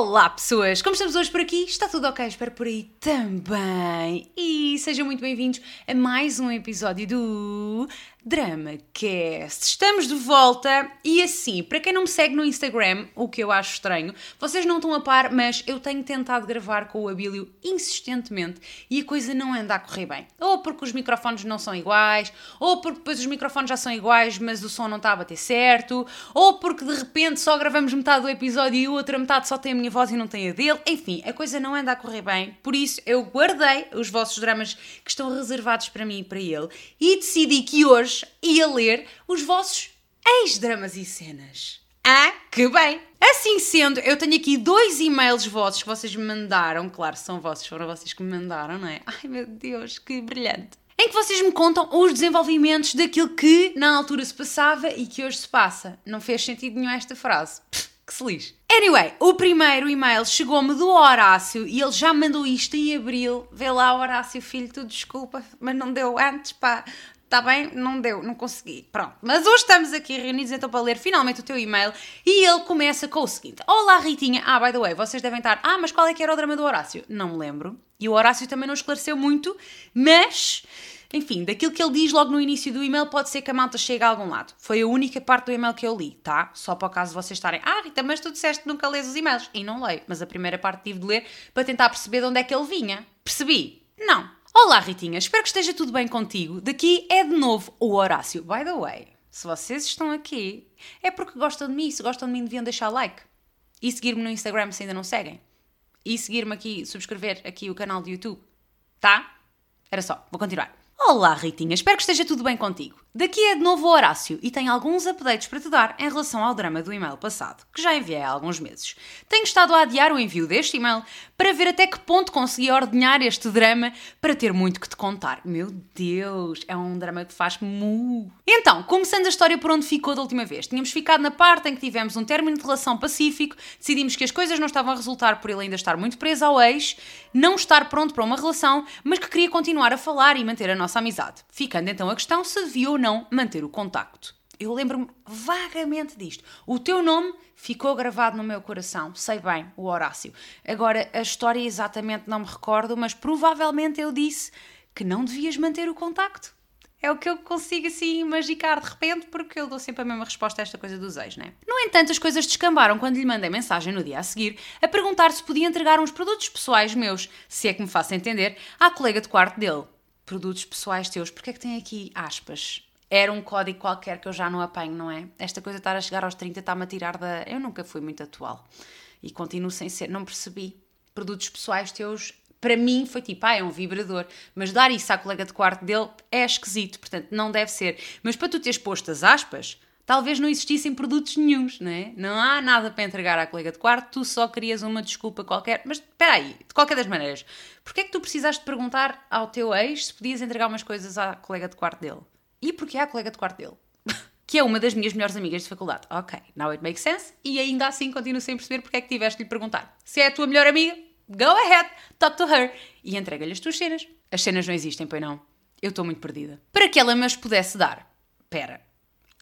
Olá pessoas, como estamos hoje por aqui? Está tudo ok? Espero por aí também. E sejam muito bem-vindos a mais um episódio do DramaCast. Estamos de volta e assim, para quem não me segue no Instagram, o que eu acho estranho, vocês não estão a par, mas eu tenho tentado gravar com o Abílio insistentemente e a coisa não anda a correr bem. Ou porque os microfones não são iguais, ou porque depois os microfones já são iguais, mas o som não está a bater certo, ou porque de repente só gravamos metade do episódio e outra metade só tem a minha voz e não tem a dele. Enfim, a coisa não anda a correr bem. Por isso, eu guardei os vossos dramas que estão reservados para mim e para ele e decidi que hoje ia ler os vossos ex-dramas e cenas. Ah, que bem! Assim sendo, eu tenho aqui dois e-mails vossos que vocês me mandaram. Claro, são vossos, foram vocês que me mandaram, não é? Ai meu Deus, que brilhante! Em que vocês me contam os desenvolvimentos daquilo que na altura se passava e que hoje se passa. Não fez sentido nenhum esta frase. Pff, que se lixe. Anyway, o primeiro e-mail chegou-me do Horácio e ele já mandou isto em abril. Vê lá, Horácio, filho, tu desculpa, mas não deu antes, pá. Está bem? Não deu, não consegui. Pronto. Mas hoje estamos aqui reunidos então para ler finalmente o teu e-mail e ele começa com o seguinte: Olá, Ritinha. Ah, by the way, vocês devem estar. Ah, mas qual é que era o drama do Horácio? Não me lembro. E o Horácio também não esclareceu muito, mas. Enfim, daquilo que ele diz logo no início do e-mail, pode ser que a malta chegue a algum lado. Foi a única parte do e-mail que eu li, tá? Só para o caso de vocês estarem. Ah, Rita, mas tu disseste que nunca lês os e-mails. E não leio, mas a primeira parte tive de ler para tentar perceber de onde é que ele vinha. Percebi? Não. Olá, Ritinha, espero que esteja tudo bem contigo. Daqui é de novo o Horácio. By the way, se vocês estão aqui, é porque gostam de mim. Se gostam de mim, deviam deixar like. E seguir-me no Instagram se ainda não seguem. E seguir-me aqui, subscrever aqui o canal do YouTube. Tá? Era só, vou continuar. Olá, Ritinha, espero que esteja tudo bem contigo. Daqui é de novo o Horácio e tenho alguns updates para te dar em relação ao drama do e-mail passado, que já enviei há alguns meses. Tenho estado a adiar o envio deste e-mail para ver até que ponto consegui ordenhar este drama para ter muito que te contar. Meu Deus, é um drama que faz mu. Então, começando a história por onde ficou da última vez. Tínhamos ficado na parte em que tivemos um término de relação pacífico, decidimos que as coisas não estavam a resultar por ele ainda estar muito preso ao ex, não estar pronto para uma relação, mas que queria continuar a falar e manter a nossa amizade. Ficando então a questão se devia ou não manter o contacto. Eu lembro-me vagamente disto. O teu nome ficou gravado no meu coração, sei bem, o Horácio. Agora, a história exatamente não me recordo, mas provavelmente eu disse que não devias manter o contacto. É o que eu consigo assim magicar de repente, porque eu dou sempre a mesma resposta a esta coisa dos ex, né? No entanto, as coisas descambaram quando lhe mandei mensagem no dia a seguir a perguntar se podia entregar uns produtos pessoais meus, se é que me faça entender, à colega de quarto dele. Produtos pessoais teus, porque é que tem aqui aspas? Era um código qualquer que eu já não apanho, não é? Esta coisa de estar a chegar aos 30 está-me a tirar da. Eu nunca fui muito atual e continuo sem ser, não percebi. Produtos pessoais teus para mim foi tipo, ah, é um vibrador. Mas dar isso à colega de quarto dele é esquisito, portanto não deve ser. Mas para tu teres posto as aspas, talvez não existissem produtos nenhums, não é? Não há nada para entregar à colega de quarto, tu só querias uma desculpa qualquer. Mas espera aí, de qualquer das maneiras, porquê é que tu precisaste perguntar ao teu ex se podias entregar umas coisas à colega de quarto dele? E porquê à colega de quarto dele? que é uma das minhas melhores amigas de faculdade. Ok, now it makes sense. E ainda assim continuo sem perceber porque é que tiveste de lhe perguntar. Se é a tua melhor amiga, go ahead, talk to her. E entrega-lhe as tuas cenas. As cenas não existem, pois não? Eu estou muito perdida. Para que ela me as pudesse dar. Pera.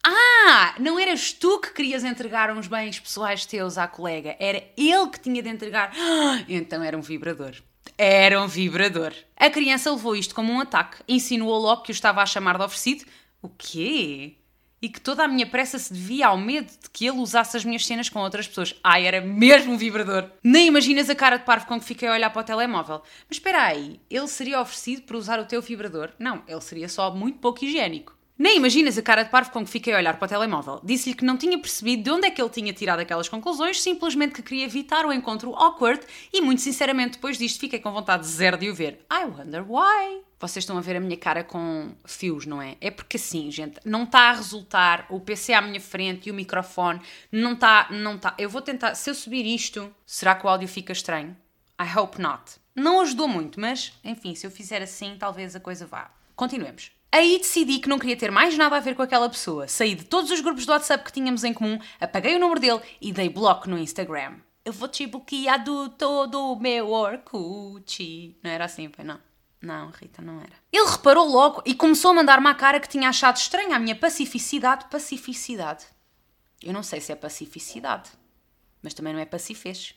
Ah, não eras tu que querias entregar uns bens pessoais teus à colega. Era ele que tinha de entregar. então era um vibrador. Era um vibrador. A criança levou isto como um ataque. Insinuou logo que o estava a chamar de oferecido. O quê? E que toda a minha pressa se devia ao medo de que ele usasse as minhas cenas com outras pessoas. Ai, era mesmo um vibrador. Nem imaginas a cara de parvo com que fiquei a olhar para o telemóvel. Mas espera aí, ele seria oferecido por usar o teu vibrador? Não, ele seria só muito pouco higiênico. Nem imaginas a cara de parvo com que fiquei a olhar para o telemóvel. Disse-lhe que não tinha percebido de onde é que ele tinha tirado aquelas conclusões, simplesmente que queria evitar o encontro awkward e, muito sinceramente, depois disto fiquei com vontade zero de o ver. I wonder why. Vocês estão a ver a minha cara com fios, não é? É porque assim, gente, não está a resultar o PC à minha frente e o microfone, não está, não está. Eu vou tentar, se eu subir isto, será que o áudio fica estranho? I hope not. Não ajudou muito, mas, enfim, se eu fizer assim, talvez a coisa vá. Continuemos. Aí decidi que não queria ter mais nada a ver com aquela pessoa. Saí de todos os grupos do WhatsApp que tínhamos em comum, apaguei o número dele e dei bloco no Instagram. Eu vou te bloquear do todo o meu Orkut. Não era assim, foi não. Não, Rita, não era. Ele reparou logo e começou a mandar-me à cara que tinha achado estranha a minha pacificidade. Pacificidade. Eu não sei se é pacificidade, mas também não é pacifez.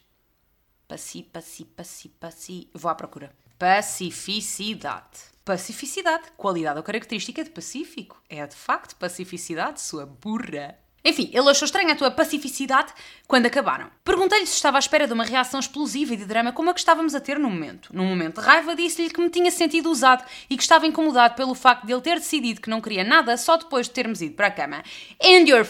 Paci, paci, paci, paci. Vou à procura. Pacificidade. Pacificidade, qualidade ou característica de pacífico. É de facto pacificidade, sua burra. Enfim, ele achou estranha a tua pacificidade quando acabaram. Perguntei-lhe se estava à espera de uma reação explosiva e de drama como a que estávamos a ter no momento. Num momento de raiva, disse-lhe que me tinha sentido usado e que estava incomodado pelo facto de ele ter decidido que não queria nada só depois de termos ido para a cama. And you're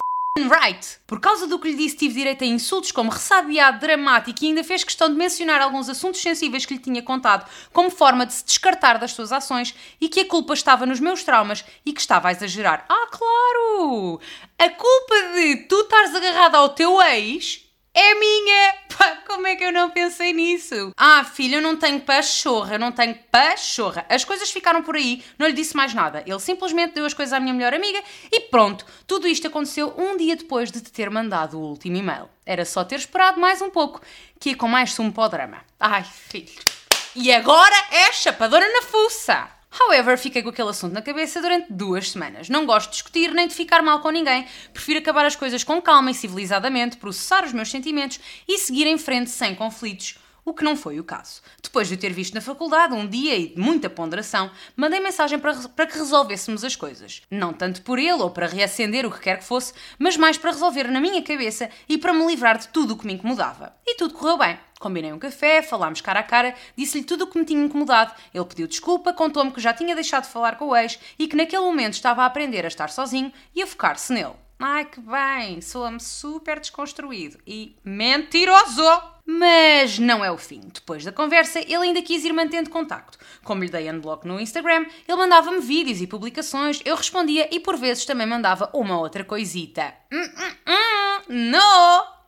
right. Por causa do que lhe disse, tive direito a insultos como ressabiado, dramático e ainda fez questão de mencionar alguns assuntos sensíveis que lhe tinha contado como forma de se descartar das suas ações e que a culpa estava nos meus traumas e que estava a exagerar. Ah, claro! A culpa de tu estares agarrada ao teu ex é minha! Pá, como é que eu não pensei nisso? Ah, filho, eu não tenho pachorra, eu não tenho pachorra. As coisas ficaram por aí, não lhe disse mais nada. Ele simplesmente deu as coisas à minha melhor amiga e pronto. Tudo isto aconteceu um dia depois de te ter mandado o último e-mail. Era só ter esperado mais um pouco, que ia com mais sumo para o drama. Ai, filho. E agora é chapadora na fuça! However, fiquei com aquele assunto na cabeça durante duas semanas. Não gosto de discutir nem de ficar mal com ninguém. Prefiro acabar as coisas com calma e civilizadamente, processar os meus sentimentos e seguir em frente sem conflitos. O que não foi o caso. Depois de o ter visto na faculdade, um dia e de muita ponderação, mandei mensagem para, para que resolvêssemos as coisas. Não tanto por ele ou para reacender o que quer que fosse, mas mais para resolver na minha cabeça e para me livrar de tudo o que me incomodava. E tudo correu bem. Combinei um café, falámos cara a cara, disse-lhe tudo o que me tinha incomodado. Ele pediu desculpa, contou-me que já tinha deixado de falar com o ex e que naquele momento estava a aprender a estar sozinho e a focar-se nele. Ai que bem, soa-me super desconstruído e mentiroso! Mas não é o fim. Depois da conversa, ele ainda quis ir mantendo contacto. Como lhe dei unblock no Instagram, ele mandava-me vídeos e publicações, eu respondia e por vezes também mandava uma outra coisita. Hum, hum, hum, não!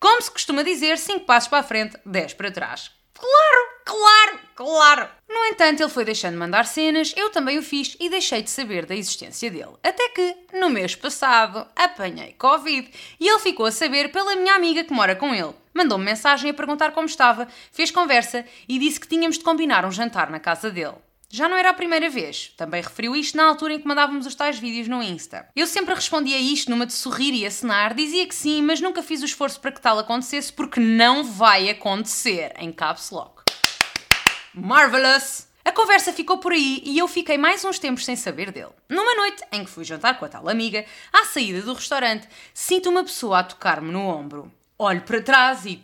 Como se costuma dizer, 5 passos para a frente, 10 para trás. Claro, claro, claro! No entanto, ele foi deixando de mandar cenas, eu também o fiz e deixei de saber da existência dele. Até que, no mês passado, apanhei Covid e ele ficou a saber pela minha amiga que mora com ele. Mandou-me mensagem a perguntar como estava, fez conversa e disse que tínhamos de combinar um jantar na casa dele. Já não era a primeira vez. Também referiu isto na altura em que mandávamos os tais vídeos no Insta. Eu sempre respondia a isto numa de sorrir e acenar, dizia que sim, mas nunca fiz o esforço para que tal acontecesse porque não vai acontecer em caps lock. Marvelous! A conversa ficou por aí e eu fiquei mais uns tempos sem saber dele. Numa noite em que fui jantar com a tal amiga, à saída do restaurante, sinto uma pessoa a tocar-me no ombro. Olho para trás e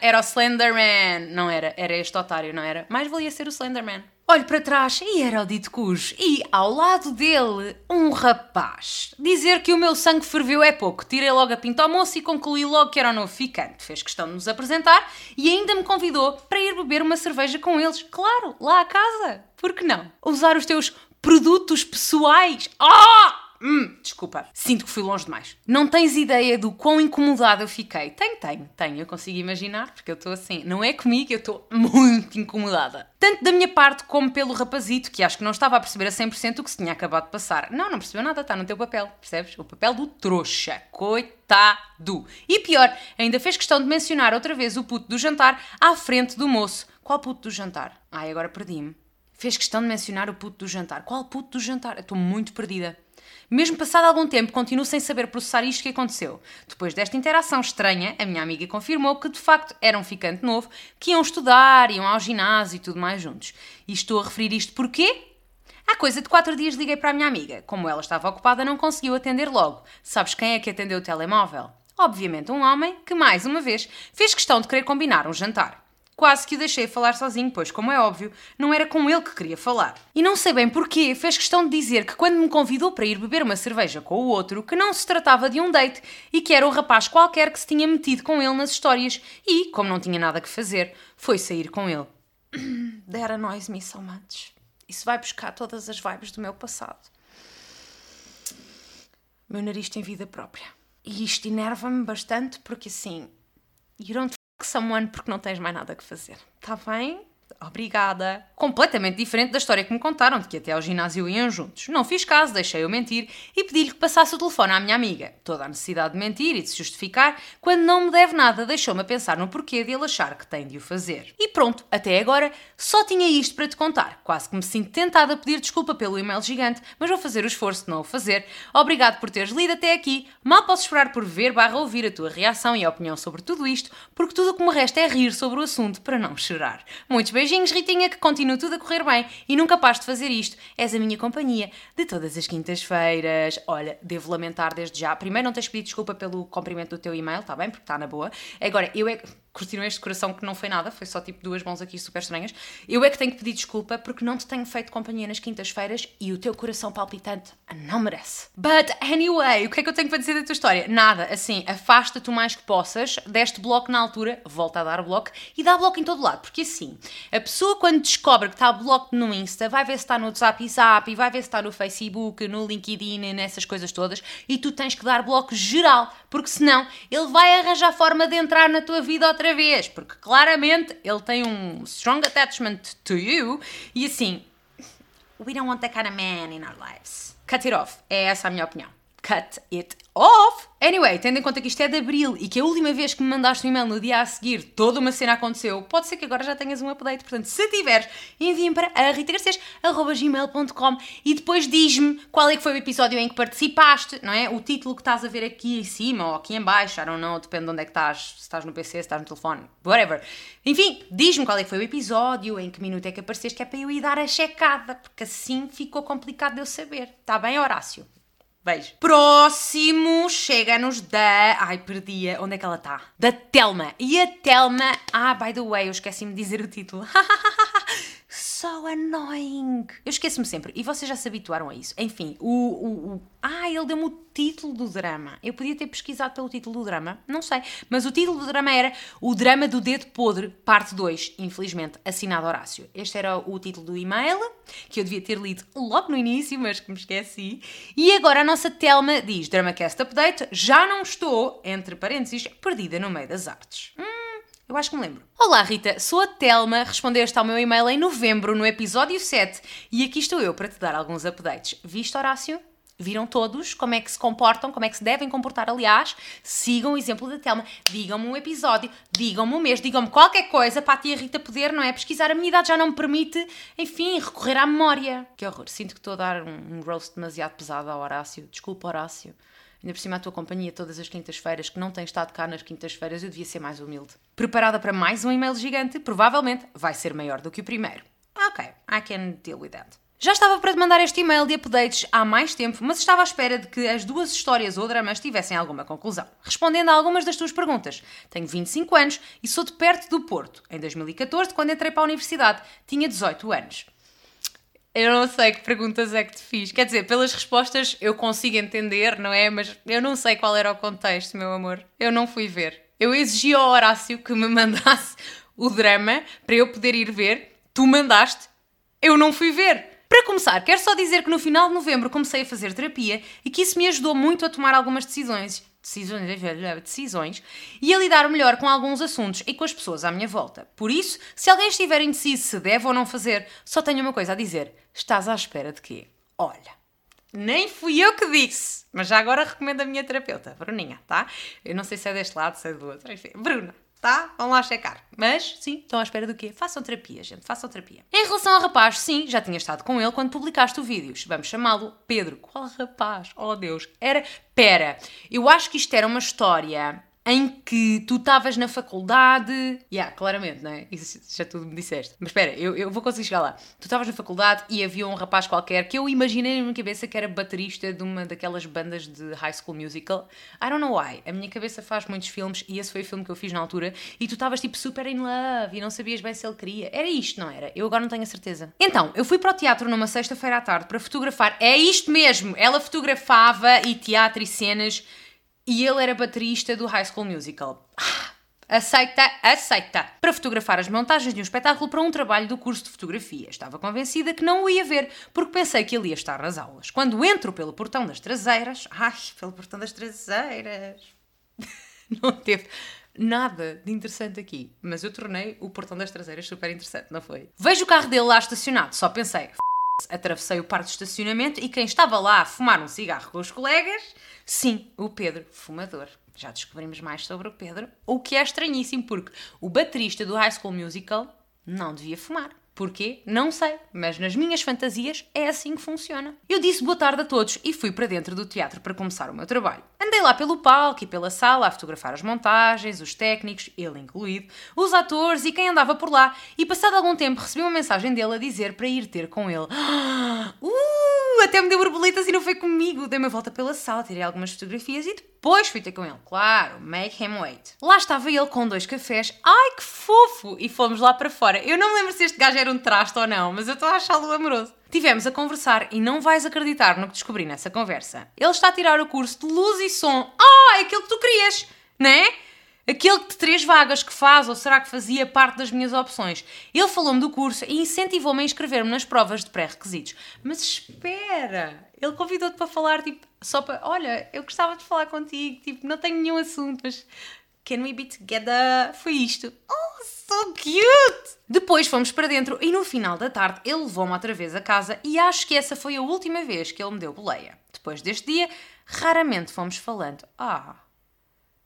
era o Slenderman. Não era, era este otário, não era? Mais valia ser o Slenderman. Olho para trás e era o Dito Cujo. E ao lado dele, um rapaz. Dizer que o meu sangue ferveu é pouco. Tirei logo a pinta ao moço e concluí logo que era o novo ficante. Fez questão de nos apresentar e ainda me convidou para ir beber uma cerveja com eles. Claro, lá à casa. Por que não? Usar os teus produtos pessoais. Ah! Hum, desculpa, sinto que fui longe demais. Não tens ideia do quão incomodada eu fiquei. Tenho, tenho, tenho, eu consigo imaginar, porque eu estou assim. Não é comigo, eu estou muito incomodada. Tanto da minha parte como pelo rapazito, que acho que não estava a perceber a 100% o que se tinha acabado de passar. Não, não percebeu nada, está no teu papel, percebes? O papel do trouxa. Coitado. E pior, ainda fez questão de mencionar outra vez o puto do jantar à frente do moço. Qual puto do jantar? Ai, agora perdi-me. Fez questão de mencionar o puto do jantar. Qual puto do jantar? Estou muito perdida. Mesmo passado algum tempo, continuo sem saber processar isto que aconteceu. Depois desta interação estranha, a minha amiga confirmou que de facto era um ficante novo, que iam estudar, iam ao ginásio e tudo mais juntos. E estou a referir isto porquê? Há coisa de quatro dias liguei para a minha amiga. Como ela estava ocupada, não conseguiu atender logo. Sabes quem é que atendeu o telemóvel? Obviamente um homem que, mais uma vez, fez questão de querer combinar um jantar. Quase que o deixei falar sozinho, pois, como é óbvio, não era com ele que queria falar. E não sei bem porquê, fez questão de dizer que quando me convidou para ir beber uma cerveja com o outro, que não se tratava de um date e que era um rapaz qualquer que se tinha metido com ele nas histórias e, como não tinha nada que fazer, foi sair com ele. That annoys me so much. Isso vai buscar todas as vibes do meu passado. Meu nariz tem vida própria. E isto enerva-me bastante porque assim, you don't someone porque não tens mais nada que fazer. Está bem? Obrigada. Completamente diferente da história que me contaram de que até ao ginásio iam juntos. Não fiz caso, deixei-o mentir e pedi-lhe que passasse o telefone à minha amiga. Toda a necessidade de mentir e de se justificar, quando não me deve nada, deixou-me a pensar no porquê de ele achar que tem de o fazer. E pronto, até agora só tinha isto para te contar. Quase que me sinto tentada a pedir desculpa pelo e-mail gigante, mas vou fazer o esforço de não o fazer. Obrigado por teres lido até aqui. Mal posso esperar por ver barra ouvir a tua reação e opinião sobre tudo isto, porque tudo o que me resta é rir sobre o assunto para não chorar. Muitos beijinhos, Ritinha, que continua tudo a correr bem e nunca pares de fazer isto. És a minha companhia de todas as quintas-feiras. Olha, devo lamentar desde já. Primeiro, não tens pedido desculpa pelo comprimento do teu e-mail, está bem? Porque está na boa. Agora, eu é curtiram este coração que não foi nada, foi só tipo duas mãos aqui super estranhas. Eu é que tenho que pedir desculpa porque não te tenho feito companhia nas quintas-feiras e o teu coração palpitante não merece. But anyway, o que é que eu tenho para dizer da tua história? Nada, assim, afasta-te o mais que possas, deste bloco na altura, volta a dar bloco e dá bloco em todo lado, porque assim, a pessoa quando descobre que está bloco no Insta, vai ver se está no WhatsApp Zap, e vai ver se está no Facebook, no LinkedIn, nessas coisas todas, e tu tens que dar bloco geral, porque senão ele vai arranjar forma de entrar na tua vida outra outra vez, porque claramente ele tem um strong attachment to you e assim, we don't want that kind of man in our lives. Cut it off. É essa a minha opinião. Cut it off! Anyway, tendo em conta que isto é de abril e que a última vez que me mandaste um e-mail no dia a seguir toda uma cena aconteceu, pode ser que agora já tenhas um update. Portanto, se tiveres, enviem para ritagarcês.gmail.com e depois diz-me qual é que foi o episódio em que participaste, não é? O título que estás a ver aqui em cima ou aqui em baixo, I don't know, depende de onde é que estás, se estás no PC, se estás no telefone, whatever. Enfim, diz-me qual é que foi o episódio, em que minuto é que apareceste, que é para eu ir dar a checada, porque assim ficou complicado de eu saber. Está bem, Horácio? Beijo. Próximo chega-nos da. Ai, perdia. Onde é que ela está? Da Telma. E a Telma. Ah, by the way, eu esqueci-me de dizer o título. so annoying. Eu esqueço-me sempre. E vocês já se habituaram a isso. Enfim, o. o, o... Ah, ele deu-me o título do drama. Eu podia ter pesquisado pelo título do drama, não sei. Mas o título do drama era O Drama do Dedo Podre, parte 2, infelizmente, assinado Horácio. Este era o título do e-mail, que eu devia ter lido logo no início, mas que me esqueci. E agora a nossa Telma diz: DramaCast Update, já não estou, entre parênteses, perdida no meio das artes. Hum, eu acho que me lembro. Olá Rita, sou a Telma, respondeste ao meu e-mail em novembro, no episódio 7, e aqui estou eu para te dar alguns updates. Viste, Horácio? Viram todos como é que se comportam, como é que se devem comportar, aliás. Sigam o exemplo da Telma. Digam-me um episódio, digam-me um mês, digam-me qualquer coisa para a tia Rita poder, não é? Pesquisar. A minha idade já não me permite, enfim, recorrer à memória. Que horror. Sinto que estou a dar um, roast demasiado pesado ao Horácio. Desculpa, Horácio. Ainda por cima a tua companhia todas as quintas-feiras, que não tem estado cá nas quintas-feiras, eu devia ser mais humilde. Preparada para mais um e-mail gigante? Provavelmente vai ser maior do que o primeiro. Ok, I can deal with that. Já estava para te mandar este e-mail de updates há mais tempo, mas estava à espera de que as duas histórias ou dramas tivessem alguma conclusão. Respondendo a algumas das tuas perguntas. Tenho 25 anos e sou de perto do Porto. Em 2014, quando entrei para a universidade, tinha 18 anos. Eu não sei que perguntas é que te fiz. Quer dizer, pelas respostas eu consigo entender, não é? Mas eu não sei qual era o contexto, meu amor. Eu não fui ver. Eu exigi ao Horácio que me mandasse o drama para eu poder ir ver. Tu mandaste. Eu não fui ver. Para começar, quero só dizer que no final de novembro comecei a fazer terapia e que isso me ajudou muito a tomar algumas decisões. Decisões, decisões e a lidar melhor com alguns assuntos e com as pessoas à minha volta. Por isso, se alguém estiver indeciso se deve ou não fazer, só tenho uma coisa a dizer: estás à espera de quê? Olha, nem fui eu que disse, mas já agora recomendo a minha terapeuta, Bruninha, tá? Eu não sei se é deste lado, se é do outro, enfim, Bruna, tá? Vão lá checar. Mas, sim, estão à espera do quê? Façam terapia, gente, façam terapia. Em relação ao rapaz, sim, já tinha estado com ele quando publicaste o vídeo. Vamos chamá-lo Pedro. Qual rapaz? Oh, Deus. Era... Pera, eu acho que isto era uma história em que tu estavas na faculdade. Yeah, claramente, não é? Isso já tudo me disseste. Mas espera, eu, eu vou conseguir chegar lá. Tu estavas na faculdade e havia um rapaz qualquer que eu imaginei na minha cabeça que era baterista de uma daquelas bandas de High School Musical. I don't know why. A minha cabeça faz muitos filmes e esse foi o filme que eu fiz na altura. E tu estavas tipo super in love e não sabias bem se ele queria. Era isto, não era? Eu agora não tenho a certeza. Então, eu fui para o teatro numa sexta-feira à tarde para fotografar. É isto mesmo! Ela fotografava e teatro e cenas e ele era baterista do High School Musical. Aceita, aceita! Para fotografar as montagens de um espetáculo para um trabalho do curso de fotografia. Estava convencida que não o ia ver, porque pensei que ele ia estar nas aulas. Quando entro pelo portão das traseiras. Ai, pelo portão das traseiras. Não teve nada de interessante aqui. Mas eu tornei o portão das traseiras super interessante, não foi? Vejo o carro dele lá estacionado, só pensei. Atravessei o parque de estacionamento e quem estava lá a fumar um cigarro com os colegas, sim, o Pedro, fumador. Já descobrimos mais sobre o Pedro, o que é estranhíssimo, porque o baterista do High School Musical não devia fumar. Porquê? Não sei, mas nas minhas fantasias é assim que funciona. Eu disse boa tarde a todos e fui para dentro do teatro para começar o meu trabalho. Andei lá pelo palco e pela sala a fotografar as montagens, os técnicos, ele incluído, os atores e quem andava por lá, e passado algum tempo recebi uma mensagem dele a dizer para ir ter com ele. Uh, até me deu borboletas e não foi comigo. Dei uma volta pela sala, tirei algumas fotografias e depois fui ter com ele. Claro, make him wait. Lá estava ele com dois cafés. Ai, que fofo! E fomos lá para fora. Eu não me lembro se este gajo era um traste ou não, mas eu estou a achá-lo amoroso. Tivemos a conversar e não vais acreditar no que descobri nessa conversa. Ele está a tirar o curso de luz e som. Ah, é aquilo que tu querias, né? Aquele de três vagas que faz, ou será que fazia parte das minhas opções? Ele falou-me do curso e incentivou-me a inscrever-me nas provas de pré-requisitos. Mas espera! Ele convidou-te para falar, tipo, só para. Olha, eu gostava de falar contigo, tipo, não tenho nenhum assunto, mas. Can we be together? Foi isto. Oh, so cute! Depois fomos para dentro e no final da tarde ele levou-me outra vez a casa e acho que essa foi a última vez que ele me deu boleia. Depois deste dia, raramente fomos falando. Ah.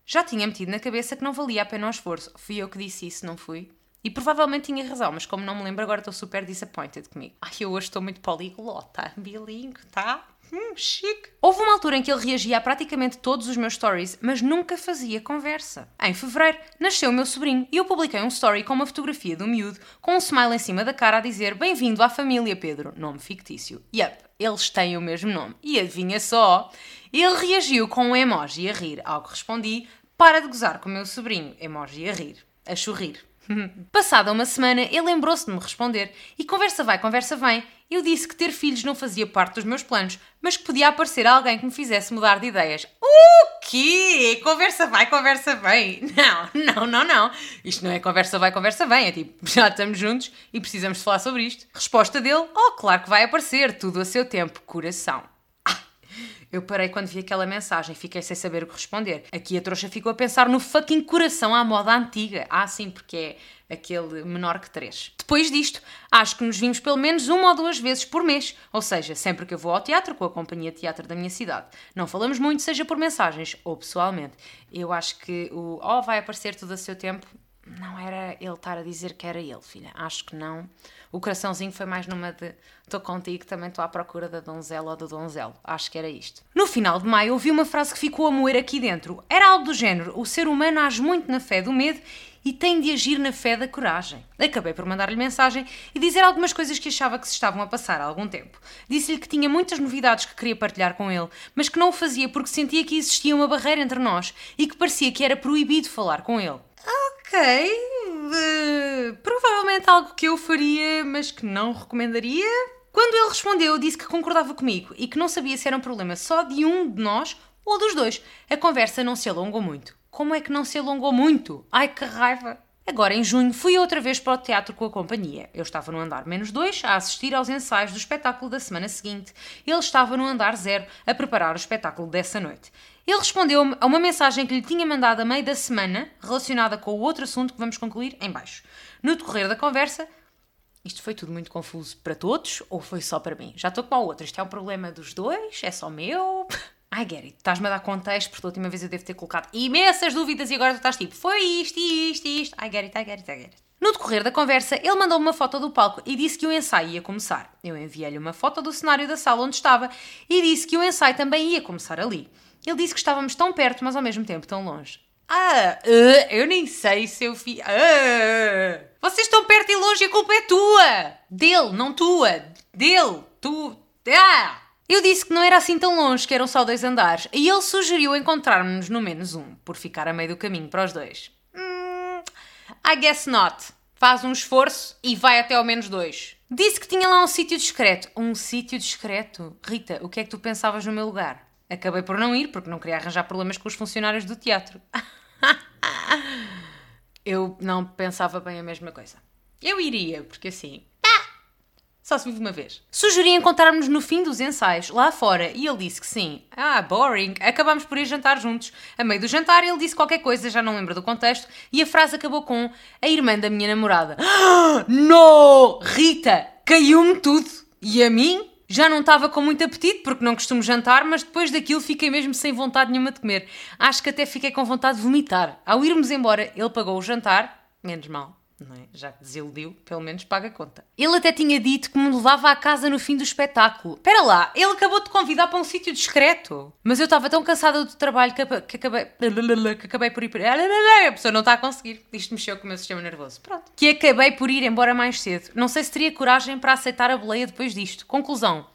Já tinha metido na cabeça que não valia a pena o esforço. Fui eu que disse isso, não fui? E provavelmente tinha razão, mas como não me lembro agora estou super disappointed comigo. Ai, eu hoje estou muito poliglota, bilingue, tá? Hum, chique. Houve uma altura em que ele reagia a praticamente todos os meus stories, mas nunca fazia conversa. Em fevereiro, nasceu o meu sobrinho e eu publiquei um story com uma fotografia do miúdo, com um smile em cima da cara a dizer Bem-vindo à família, Pedro, nome fictício. Yup, eles têm o mesmo nome. E adivinha só? Ele reagiu com um emoji a rir, ao que respondi para de gozar com o meu sobrinho. Emoji a rir. A chorrir. Passada uma semana, ele lembrou-se de me responder e conversa vai, conversa vem. Eu disse que ter filhos não fazia parte dos meus planos, mas que podia aparecer alguém que me fizesse mudar de ideias. O quê? Conversa vai, conversa vem. Não, não, não, não. Isto não é conversa vai, conversa vem. É tipo, já estamos juntos e precisamos falar sobre isto. Resposta dele: Oh, claro que vai aparecer, tudo a seu tempo, coração. Eu parei quando vi aquela mensagem, fiquei sem saber o que responder. Aqui a trouxa ficou a pensar no fucking coração à moda antiga. Ah, sim, porque é aquele menor que três. Depois disto, acho que nos vimos pelo menos uma ou duas vezes por mês, ou seja, sempre que eu vou ao teatro com a companhia de teatro da minha cidade. Não falamos muito, seja por mensagens ou pessoalmente. Eu acho que o oh, vai aparecer tudo a seu tempo não era ele estar a dizer que era ele, filha. Acho que não. O coraçãozinho foi mais numa de estou contigo, também estou à procura da donzela ou do donzelo. Acho que era isto. No final de maio ouvi uma frase que ficou a moer aqui dentro. Era algo do género: o ser humano age muito na fé do medo e tem de agir na fé da coragem. Acabei por mandar-lhe mensagem e dizer algumas coisas que achava que se estavam a passar há algum tempo. Disse-lhe que tinha muitas novidades que queria partilhar com ele, mas que não o fazia porque sentia que existia uma barreira entre nós e que parecia que era proibido falar com ele. Ok, provavelmente algo que eu faria, mas que não recomendaria. Quando ele respondeu, disse que concordava comigo e que não sabia se era um problema só de um de nós ou dos dois. A conversa não se alongou muito. Como é que não se alongou muito? Ai que raiva! Agora, em junho, fui outra vez para o teatro com a companhia. Eu estava no andar menos dois a assistir aos ensaios do espetáculo da semana seguinte. Ele estava no andar zero a preparar o espetáculo dessa noite. Ele respondeu-me a uma mensagem que lhe tinha mandado a meio da semana, relacionada com o outro assunto que vamos concluir em baixo. No decorrer da conversa, isto foi tudo muito confuso para todos ou foi só para mim? Já estou com a outra. Isto é um problema dos dois? É só meu? I get it. Estás-me a dar contexto, porque a última vez eu devo ter colocado imensas dúvidas e agora tu estás tipo, foi isto, isto, isto. I get it, I get it, I get it. No decorrer da conversa, ele mandou-me uma foto do palco e disse que o ensaio ia começar. Eu enviei-lhe uma foto do cenário da sala onde estava e disse que o ensaio também ia começar ali. Ele disse que estávamos tão perto, mas ao mesmo tempo tão longe. Ah, uh, eu nem sei se eu fi. Uh, vocês estão perto e longe e a culpa é tua! Dele, não tua! Dele! Tu. Ah! Eu disse que não era assim tão longe, que eram só dois andares, e ele sugeriu encontrarmos-nos no menos um, por ficar a meio do caminho para os dois. Hmm, I guess not. Faz um esforço e vai até ao menos dois. Disse que tinha lá um sítio discreto. Um sítio discreto? Rita, o que é que tu pensavas no meu lugar? Acabei por não ir porque não queria arranjar problemas com os funcionários do teatro. Eu não pensava bem a mesma coisa. Eu iria, porque assim. Só se vive uma vez. Sugeri encontrarmos no fim dos ensaios, lá fora, e ele disse que sim. Ah, boring. Acabámos por ir jantar juntos. A meio do jantar, ele disse qualquer coisa, já não lembro do contexto, e a frase acabou com a irmã da minha namorada. no! Rita! Caiu-me tudo! E a mim? Já não estava com muito apetite, porque não costumo jantar, mas depois daquilo fiquei mesmo sem vontade nenhuma de comer. Acho que até fiquei com vontade de vomitar. Ao irmos embora, ele pagou o jantar, menos mal é? Já que desiludiu, pelo menos paga a conta. Ele até tinha dito que me levava à casa no fim do espetáculo. Espera lá, ele acabou de convidar para um sítio discreto. Mas eu estava tão cansada do trabalho que, que acabei. que acabei por ir. A pessoa não está a conseguir. Isto mexeu com o meu sistema nervoso. Pronto. Que acabei por ir embora mais cedo. Não sei se teria coragem para aceitar a boleia depois disto. Conclusão.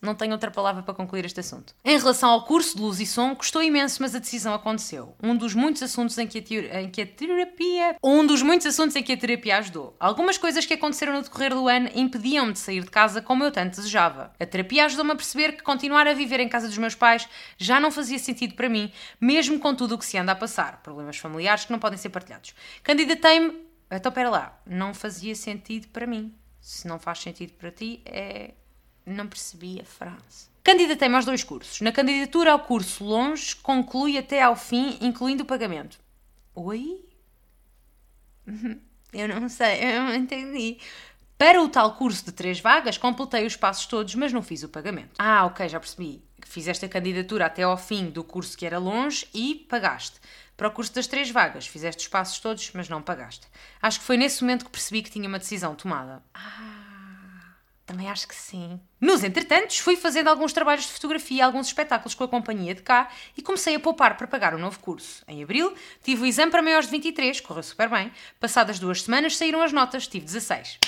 Não tenho outra palavra para concluir este assunto. Em relação ao curso de luz e som, custou imenso, mas a decisão aconteceu. Um dos muitos assuntos em que a, em que a terapia. Um dos muitos assuntos em que a terapia ajudou. Algumas coisas que aconteceram no decorrer do ano impediam-me de sair de casa como eu tanto desejava. A terapia ajudou-me a perceber que continuar a viver em casa dos meus pais já não fazia sentido para mim, mesmo com tudo o que se anda a passar. Problemas familiares que não podem ser partilhados. Candidatei-me. Então, pera lá. Não fazia sentido para mim. Se não faz sentido para ti, é não percebi a frase. Candidatei-me aos dois cursos. Na candidatura ao curso longe, conclui até ao fim, incluindo o pagamento. Oi? Eu não sei, eu não entendi. Para o tal curso de três vagas, completei os passos todos, mas não fiz o pagamento. Ah, ok, já percebi. Fizeste a candidatura até ao fim do curso que era longe e pagaste. Para o curso das três vagas, fizeste os passos todos, mas não pagaste. Acho que foi nesse momento que percebi que tinha uma decisão tomada. Ah. Também acho que sim. Nos entretantos, fui fazendo alguns trabalhos de fotografia, alguns espetáculos com a companhia de cá e comecei a poupar para pagar o um novo curso. Em abril, tive o exame para maiores de 23, correu super bem. Passadas duas semanas saíram as notas, tive 16.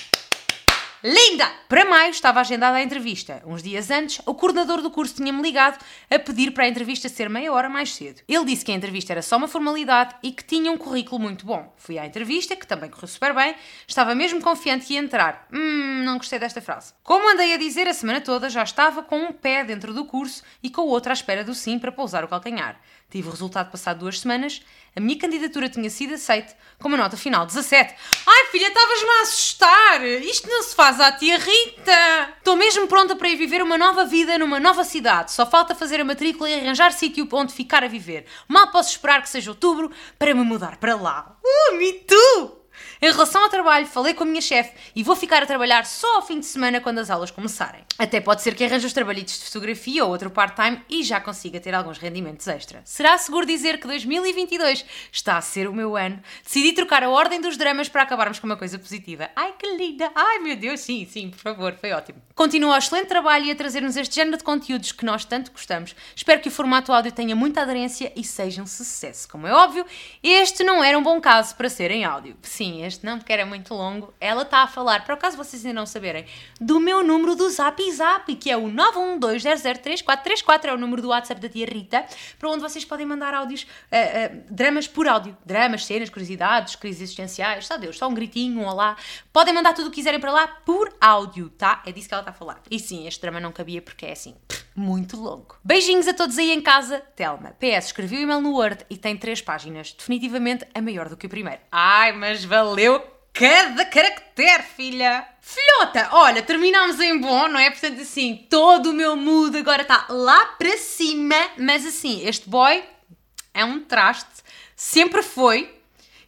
Linda! Para maio estava agendada a entrevista. Uns dias antes, o coordenador do curso tinha-me ligado a pedir para a entrevista ser meia hora mais cedo. Ele disse que a entrevista era só uma formalidade e que tinha um currículo muito bom. Fui à entrevista, que também correu super bem, estava mesmo confiante que ia entrar. Hum, não gostei desta frase. Como andei a dizer a semana toda, já estava com um pé dentro do curso e com o outro à espera do sim para pousar o calcanhar. Tive o resultado passado duas semanas, a minha candidatura tinha sido aceita com uma nota final 17. Ai filha, estavas-me a assustar! Isto não se faz à tia Rita! Estou mesmo pronta para ir viver uma nova vida numa nova cidade. Só falta fazer a matrícula e arranjar sítio onde ficar a viver. Mal posso esperar que seja outubro para me mudar para lá. Uh, me too! Em relação ao trabalho, falei com a minha chefe e vou ficar a trabalhar só ao fim de semana quando as aulas começarem. Até pode ser que arranje os trabalhitos de fotografia ou outro part-time e já consiga ter alguns rendimentos extra. Será seguro dizer que 2022 está a ser o meu ano? Decidi trocar a ordem dos dramas para acabarmos com uma coisa positiva. Ai que linda! Ai meu Deus, sim, sim, por favor, foi ótimo. Continua o excelente trabalho e a trazer-nos este género de conteúdos que nós tanto gostamos. Espero que o formato áudio tenha muita aderência e seja um sucesso. Como é óbvio, este não era um bom caso para ser em áudio. Sim, este não, porque era muito longo. Ela está a falar, para o caso vocês ainda não saberem, do meu número do Zap Zap, que é o 912003434, é o número do WhatsApp da tia Rita, para onde vocês podem mandar áudios, uh, uh, dramas por áudio. Dramas, cenas, curiosidades, crises existenciais, só Deus, só um gritinho, um olá. Podem mandar tudo o que quiserem para lá por áudio, tá? É disso que ela está a falar. E sim, este drama não cabia porque é assim, muito longo. Beijinhos a todos aí em casa. Telma. PS, escrevi o e-mail no Word e tem três páginas. Definitivamente a maior do que o primeiro. Ai, mas valeu cada caractere, filha! Filhota, olha, terminámos em bom, não é? Portanto, assim, todo o meu mood agora está lá para cima, mas assim, este boy é um traste, sempre foi,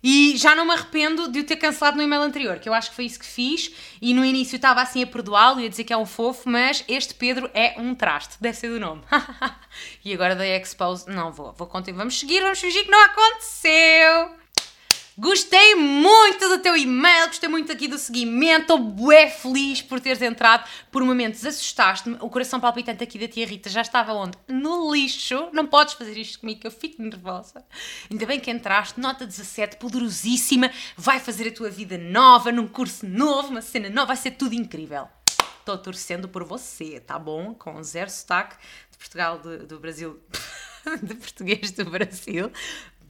e já não me arrependo de o ter cancelado no e-mail anterior, que eu acho que foi isso que fiz. E no início estava assim a perdoá-lo e a dizer que é um fofo, mas este Pedro é um traste, deve ser do nome. e agora da Expose, não vou, vou continuar. Vamos seguir, vamos fingir que não aconteceu. Gostei muito do teu e-mail, gostei muito aqui do seguimento, estou bué feliz por teres entrado. Por momentos assustaste-me, o coração palpitante aqui da tia Rita já estava onde? No lixo. Não podes fazer isto comigo que eu fico nervosa. Ainda bem que entraste, nota 17, poderosíssima, vai fazer a tua vida nova, num curso novo, uma cena nova, vai ser tudo incrível. Estou torcendo por você, tá bom? Com zero sotaque de Portugal, de, do Brasil, de português do Brasil,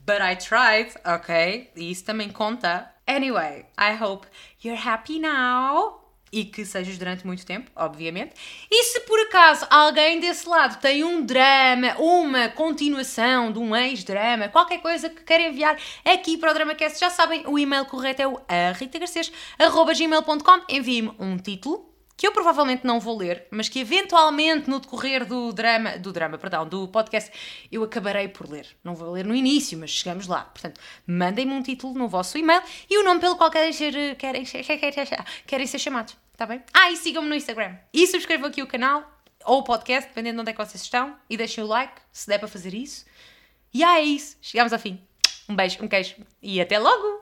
But I tried, ok? E isso também conta. Anyway, I hope you're happy now. E que sejas durante muito tempo, obviamente. E se por acaso alguém desse lado tem um drama, uma continuação de um ex-drama, qualquer coisa que queira enviar aqui para o DramaCast, já sabem, o e-mail correto é o ritagarcês.gmail.com. Envie-me um título, que eu provavelmente não vou ler, mas que eventualmente no decorrer do drama, do drama, perdão, do podcast, eu acabarei por ler. Não vou ler no início, mas chegamos lá. Portanto, mandem-me um título no vosso e-mail e o nome pelo qual querem ser, querem, querem ser chamados, está bem? Ah, e sigam-me no Instagram. E subscrevam aqui o canal ou o podcast, dependendo de onde é que vocês estão, e deixem o like, se der para fazer isso. E ah, é isso. Chegamos ao fim. Um beijo, um queijo e até logo!